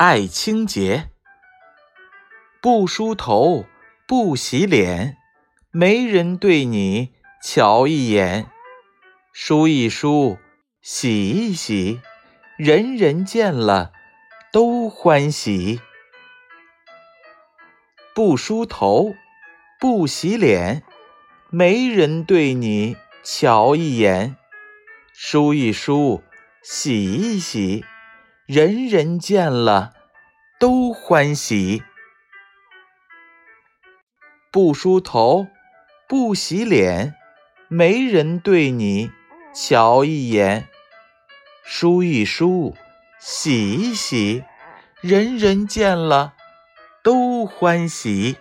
爱清洁。不梳头，不洗脸，没人对你瞧一眼；梳一梳，洗一洗，人人见了都欢喜。不梳头，不洗脸，没人对你瞧一眼；梳一梳，洗一洗，人人见了都欢喜。不梳头，不洗脸，没人对你瞧一眼；梳一梳，洗一洗，人人见了都欢喜。